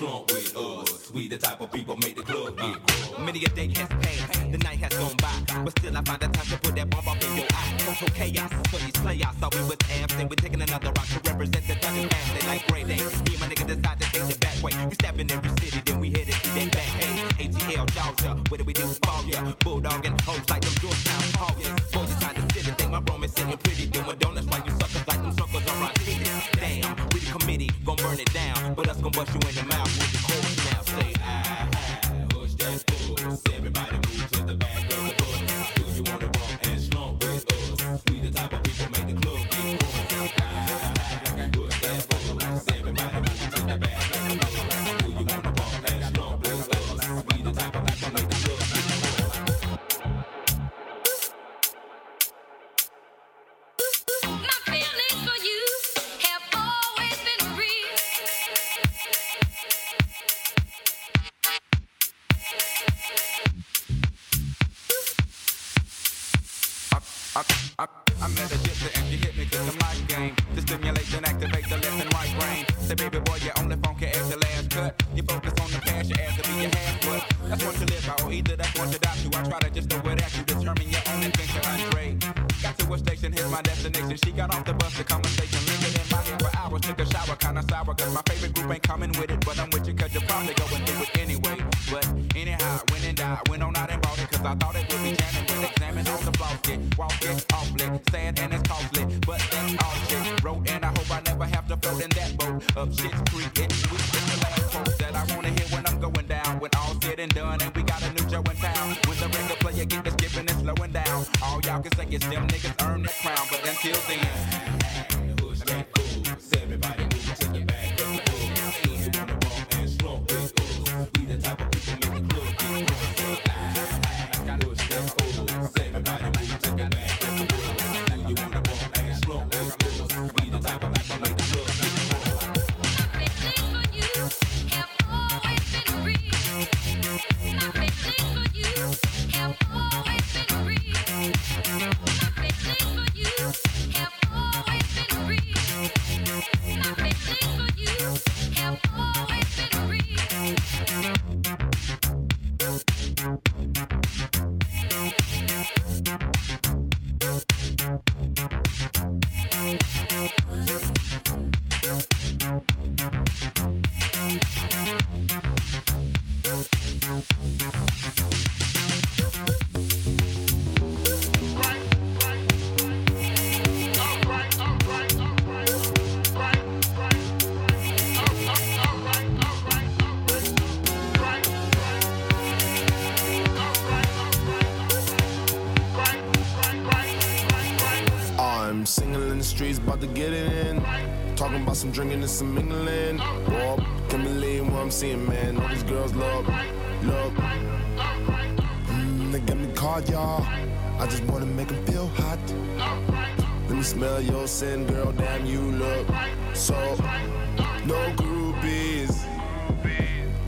With us. We the type of people make the club get grown. Many a day has passed, the night has gone by, but still I find the time to put that bomb up in your eye. Chaos Them niggas some drinking and some mingling. Walk, can believe what I'm seeing, man. All these girls look, look. Mm, they got me caught, y'all. I just wanna make them feel hot. Let me smell your sin, girl. Damn, you look so. No groupies.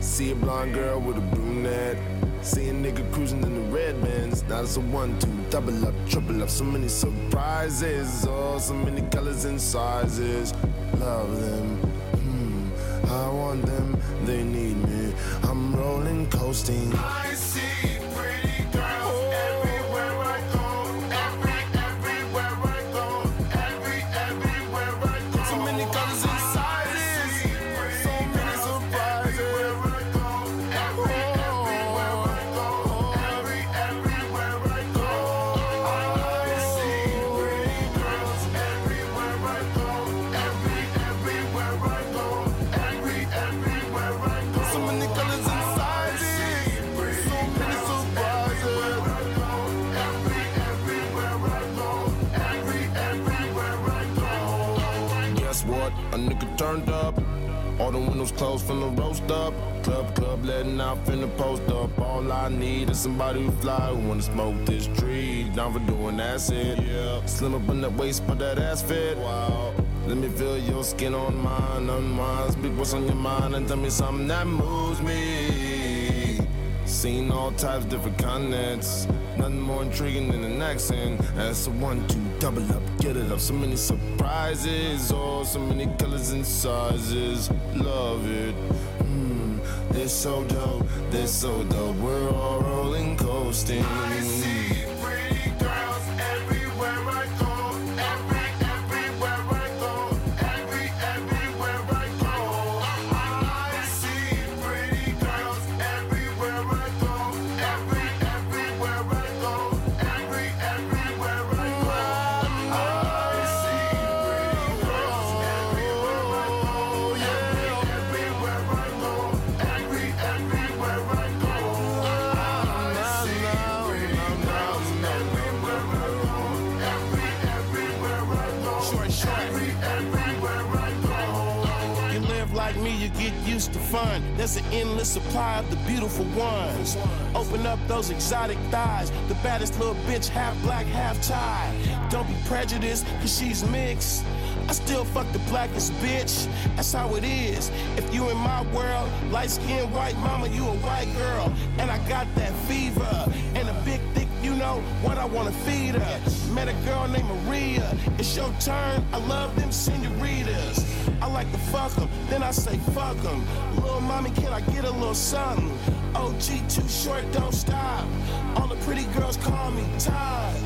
See a blonde girl with a brunette. See a nigga cruising in the red bands. Now it's a one, two, double up, triple up. So many surprises. Oh, so many colors and sizes. Love them. Hmm, I want them. They need me. I'm rolling coasting. I see. The from the roast up. Club, club, letting out from the post up. All I need is somebody who fly who wanna smoke this tree. Down for doing acid. Yeah. Slim up in that waist, but that ass fit. Wow. Let me feel your skin on mine, unwind. Speak what's on your mind and tell me something that moves me. Seen all types, different continents. Nothing more intriguing than an accent. That's a one, two, double up, get it up. So many surprises, oh, so many colors and sizes. Love it. Mm, they're so dope, they're so dope. We're all rolling, coasting. You to fun. There's an endless supply of the beautiful ones. Open up those exotic thighs. The baddest little bitch, half black, half Thai. Don't be prejudiced, cause she's mixed. I still fuck the blackest bitch. That's how it is. If you in my world, light skinned white mama, you a white girl. And I got that fever. And a big thick, you know what I wanna feed her. Met a girl named Maria. It's your turn. I love them senoritas. Like to fuck them, then I say fuck them. Little mommy, can I get a little something? OG too short, don't stop. All the pretty girls call me Todd.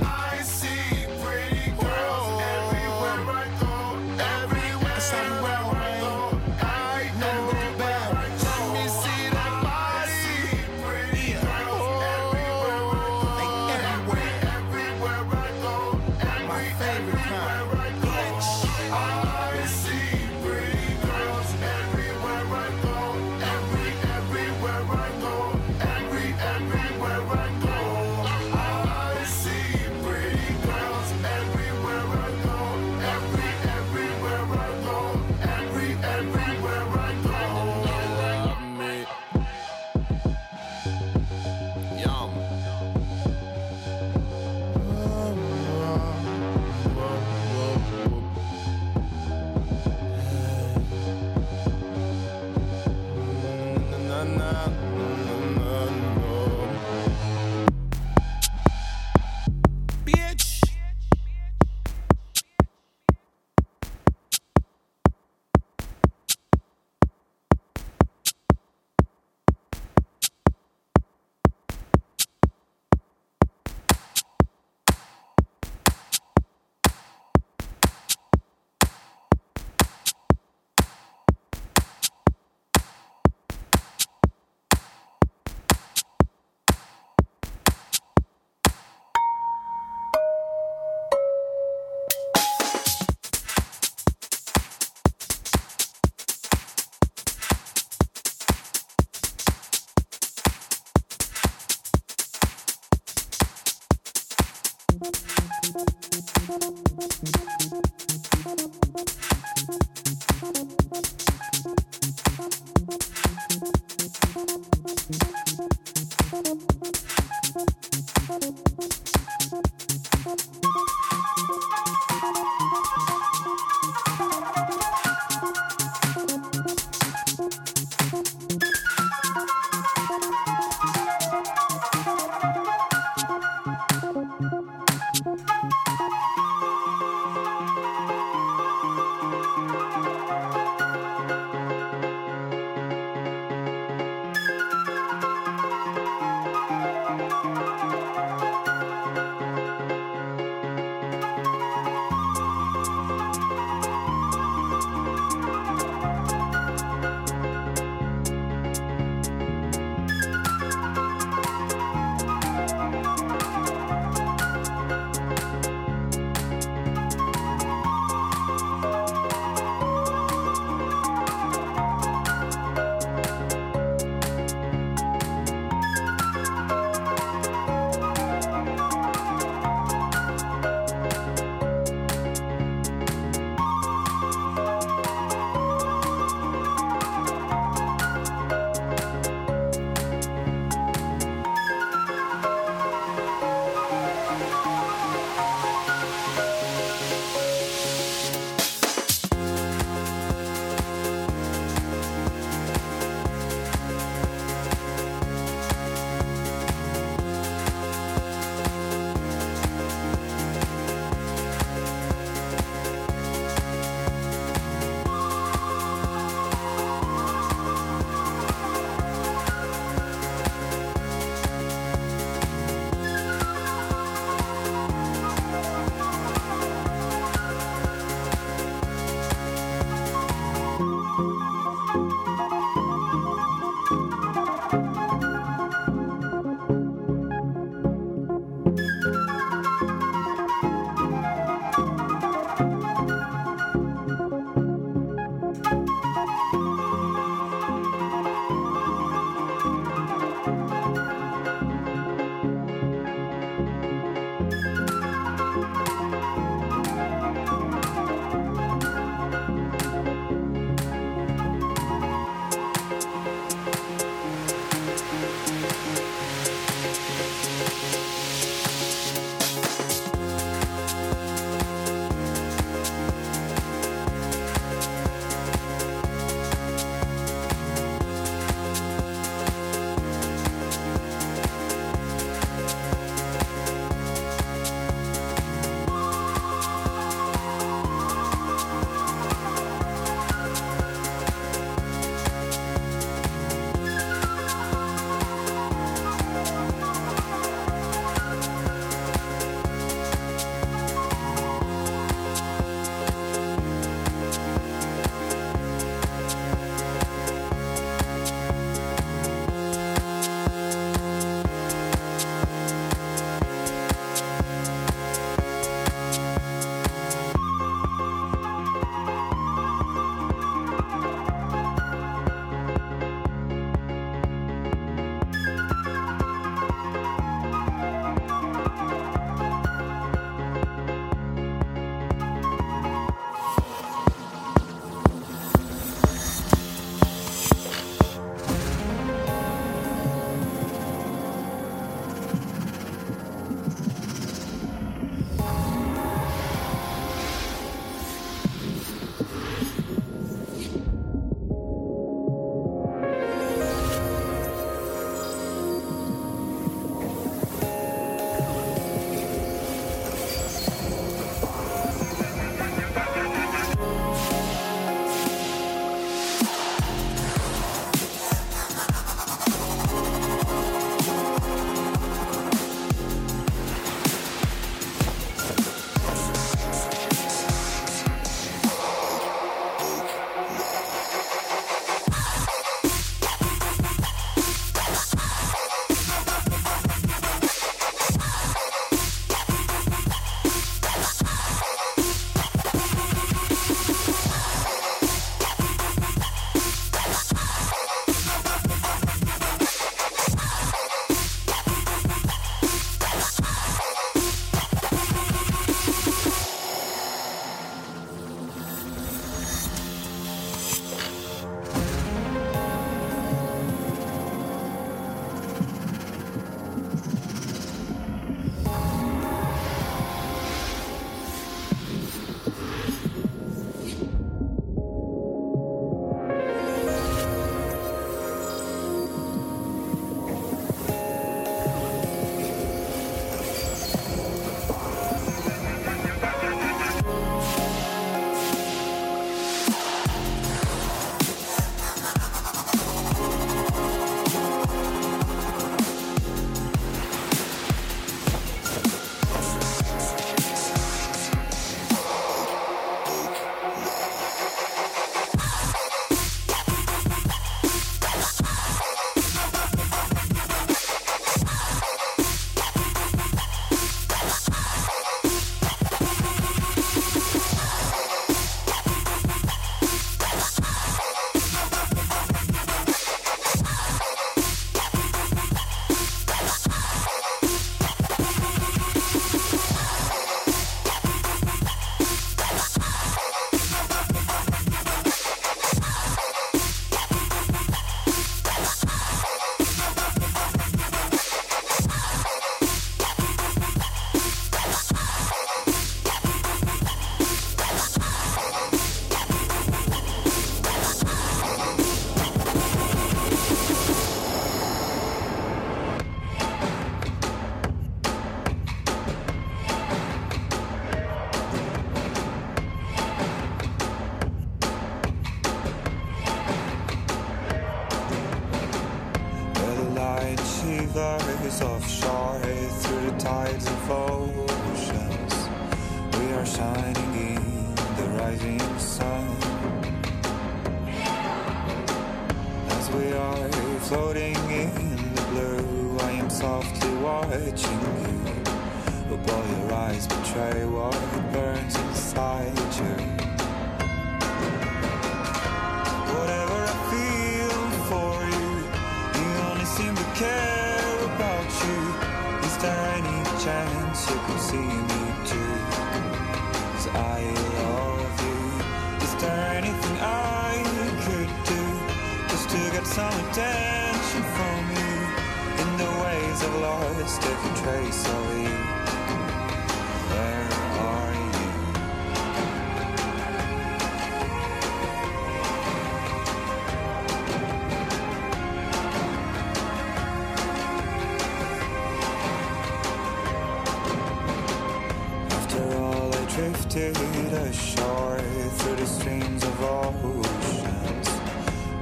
drifted ashore through the streams of oceans.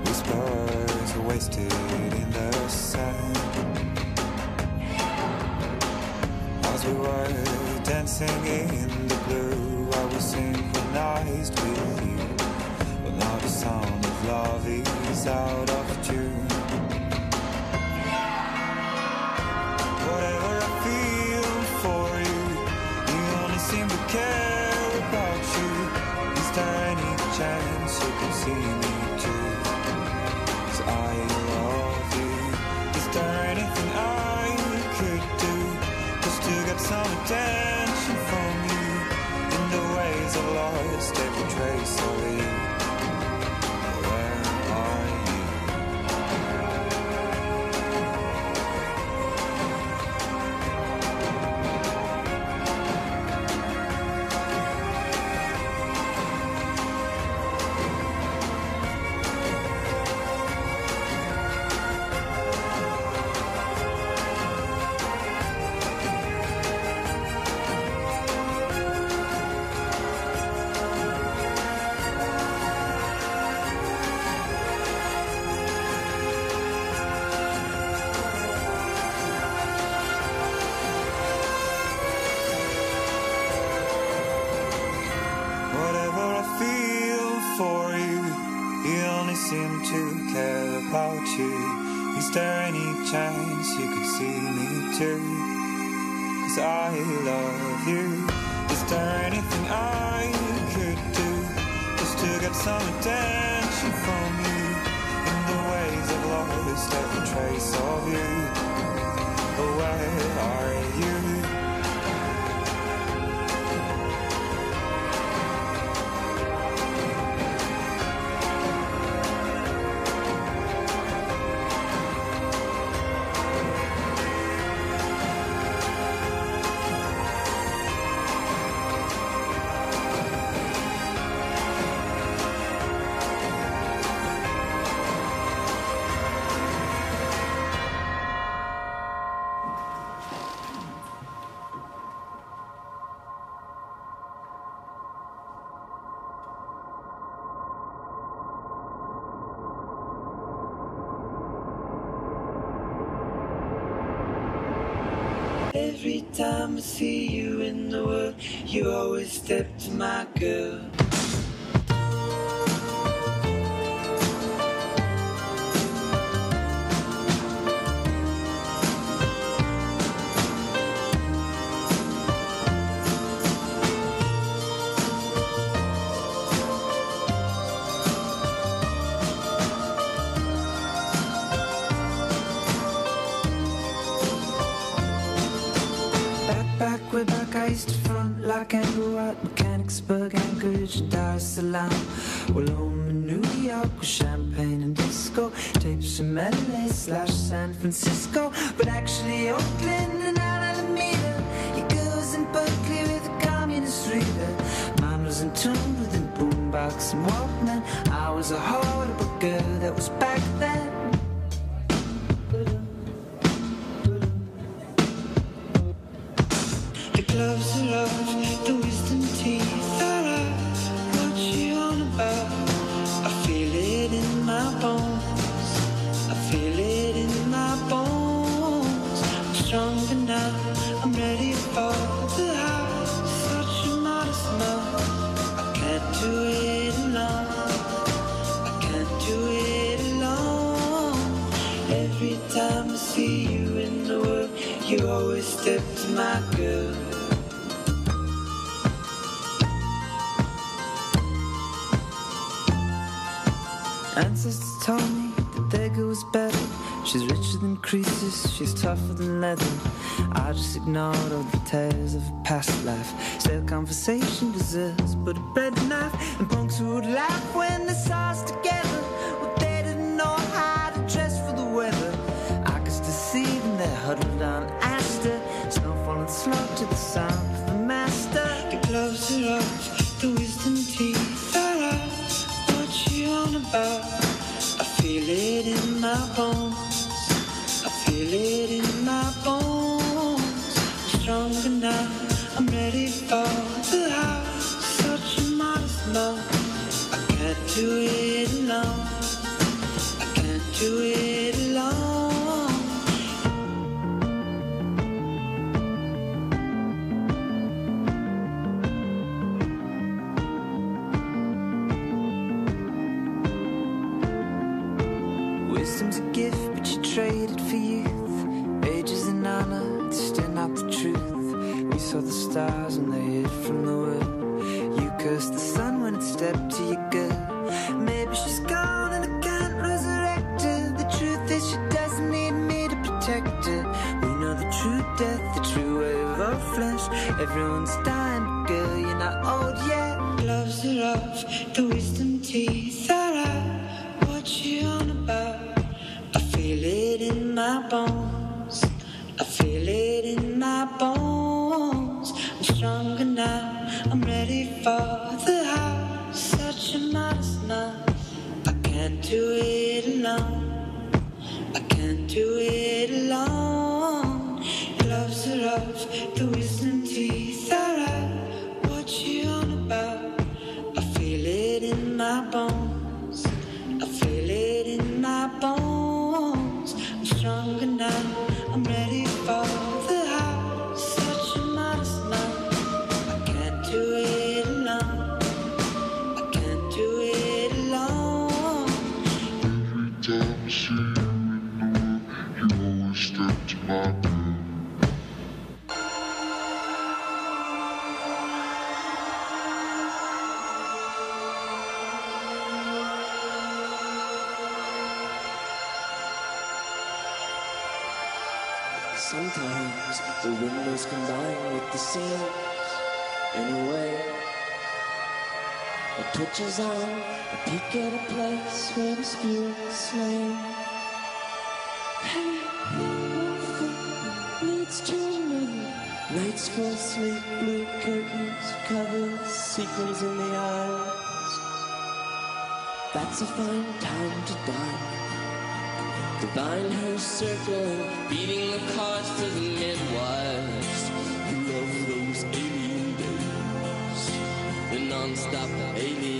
Whispers wasted in the sand. As we were dancing in see seem to care about you. Is there any chance you could see me too? Cause I love you. Is there anything I could do just to get some attention from you? In the ways of love, is there a trace of you. But where are you? Disco, tapes from LA slash San Francisco, but actually Oakland and Alameda. Your girls in Berkeley with a communist reader. Mine was in tune with a boombox and Walkman. I was a horrible girl that was back then. The gloves are my girl. Ancestors told me that girl was better. She's richer than Croesus, she's tougher than leather. I just ignored all the tales of a past life. Stale conversation deserves but a bread knife. And punks would laugh when they saw us together. I feel it in my bones. I'm stronger now. I'm ready for the house. Such a modest mouth. I can't do it alone. I can't do it Sometimes the windows combine with the scenes in a way that twitches on a peek at a place where the spirit's slain. Hey, thing leads to another. Waits for sleep, blue curtains, covers, sequins in the eyes. That's a fine time to dine. Divine her circle, beating the cards to the midwives who love those alien days, the non-stop alien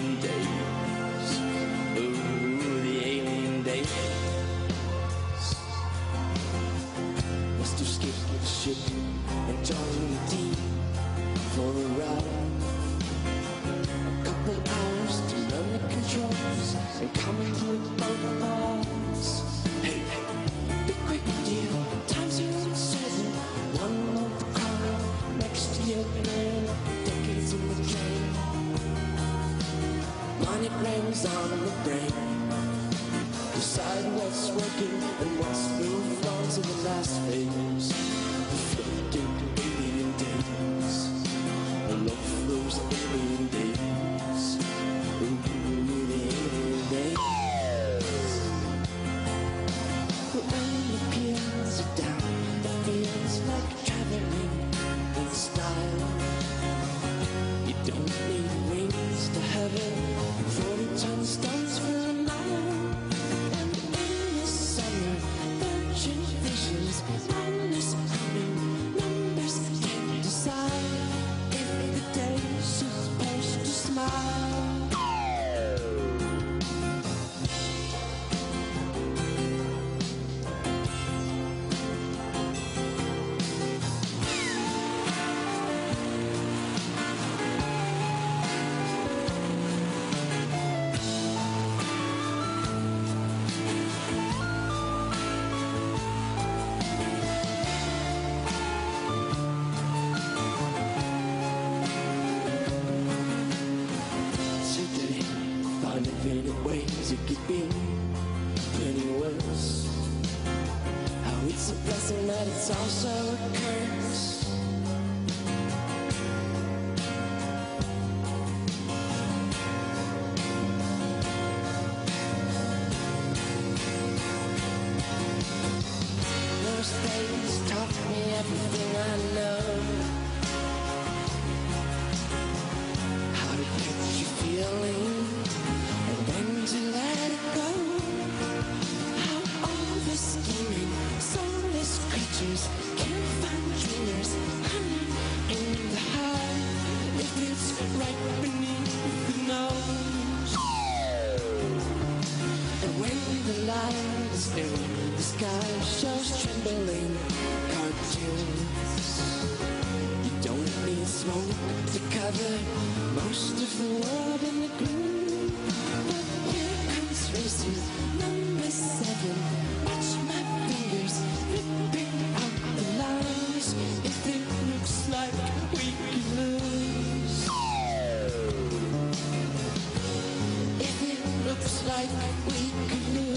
on the brain. Decide what's working and what's moved on to the last phase. night we live.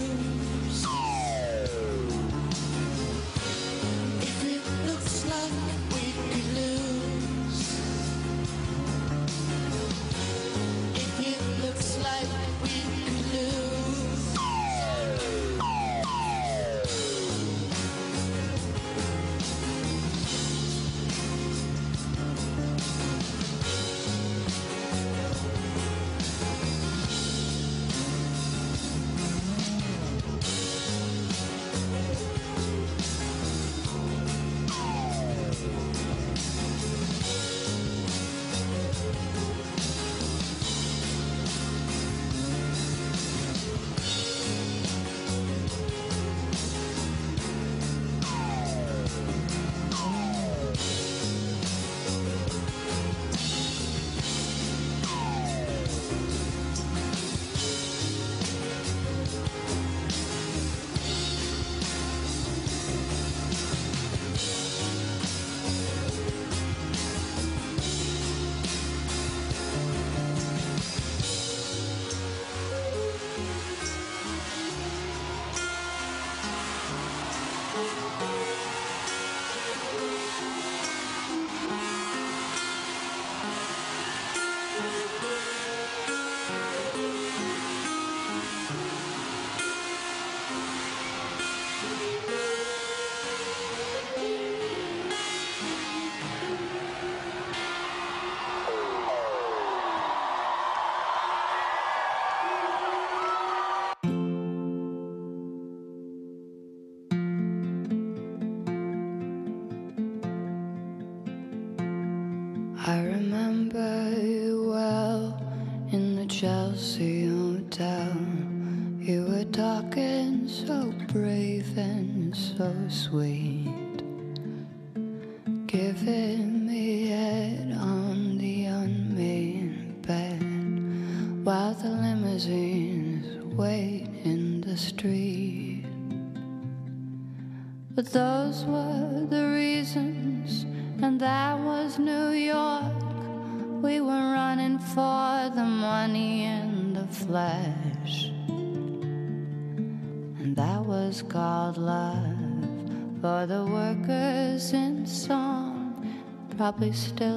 Probably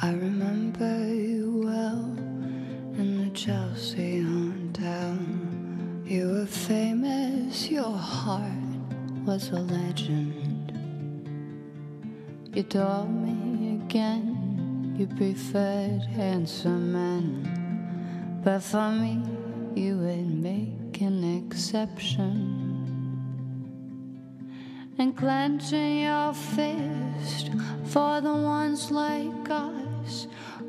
I remember you well in the Chelsea hotel. You were famous, your heart was a legend. You told me again you preferred handsome men, but for me you would make an exception. And clenching your fist for the ones like us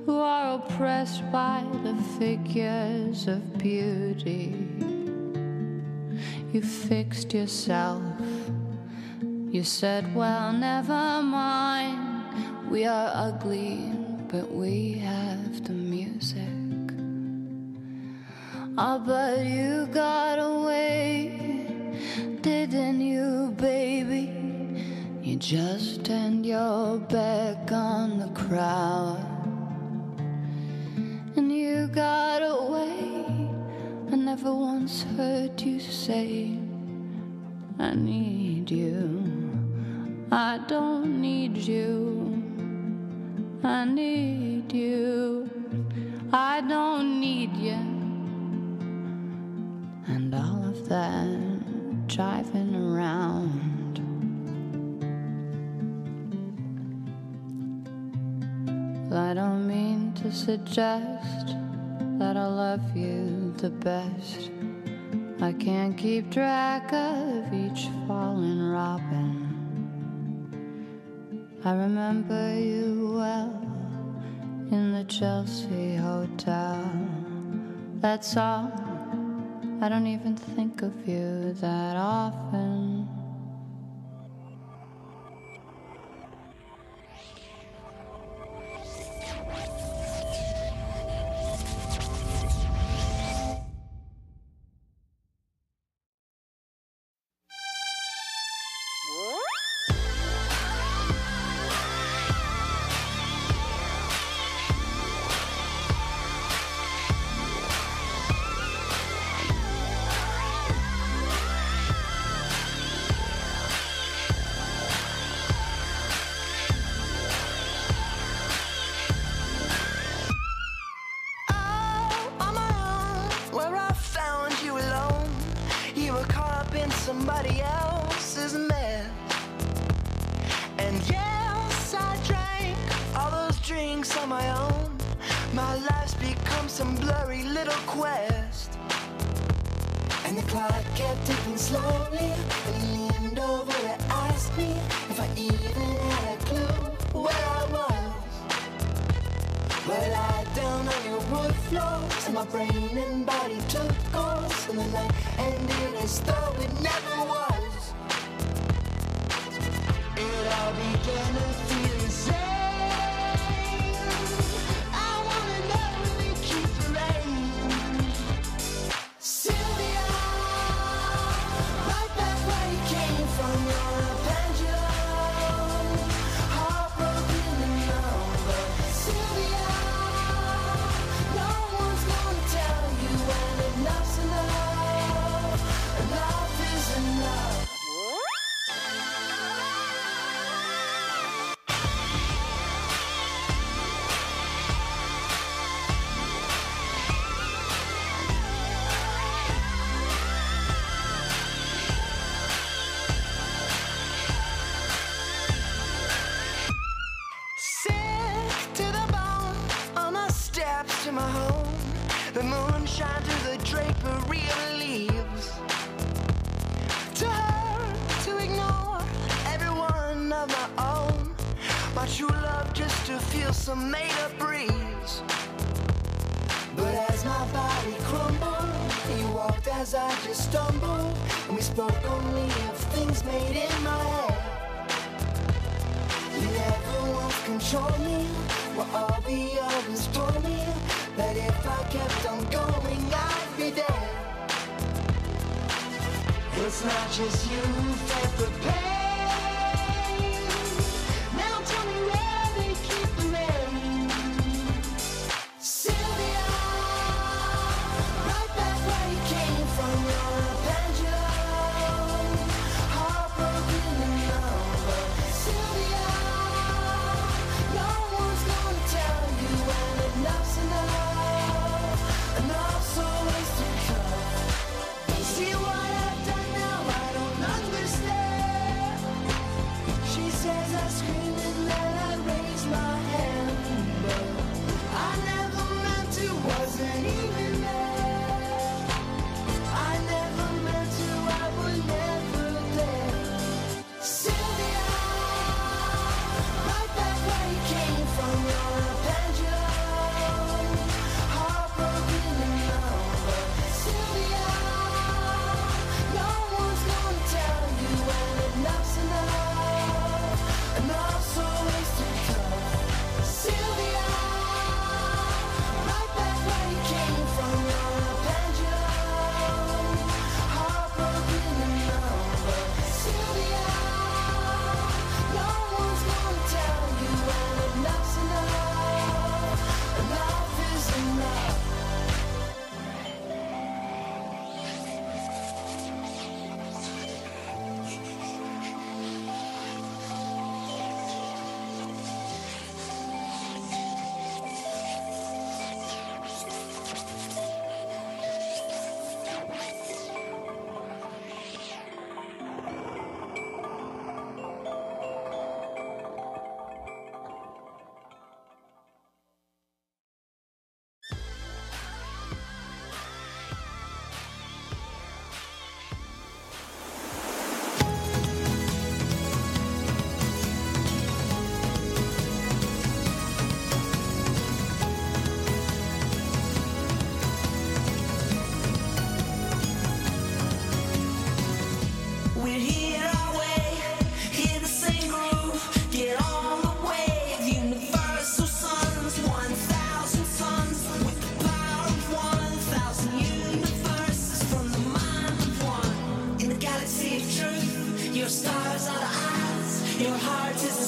who are oppressed by the figures of beauty. You fixed yourself. You said, Well, never mind. We are ugly, but we have the music. Oh, but you got away, didn't you, baby? You just turned your back on the crowd. Got away. I never once heard you say, I need you. I don't need you. I need you. I don't need you. And all of that driving around. I don't mean to suggest that I love you the best. I can't keep track of each fallen robin. I remember you well in the Chelsea Hotel. That's all. I don't even think of you that often.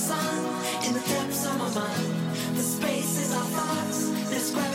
sun in the depths of my mind. The spaces our thoughts, this.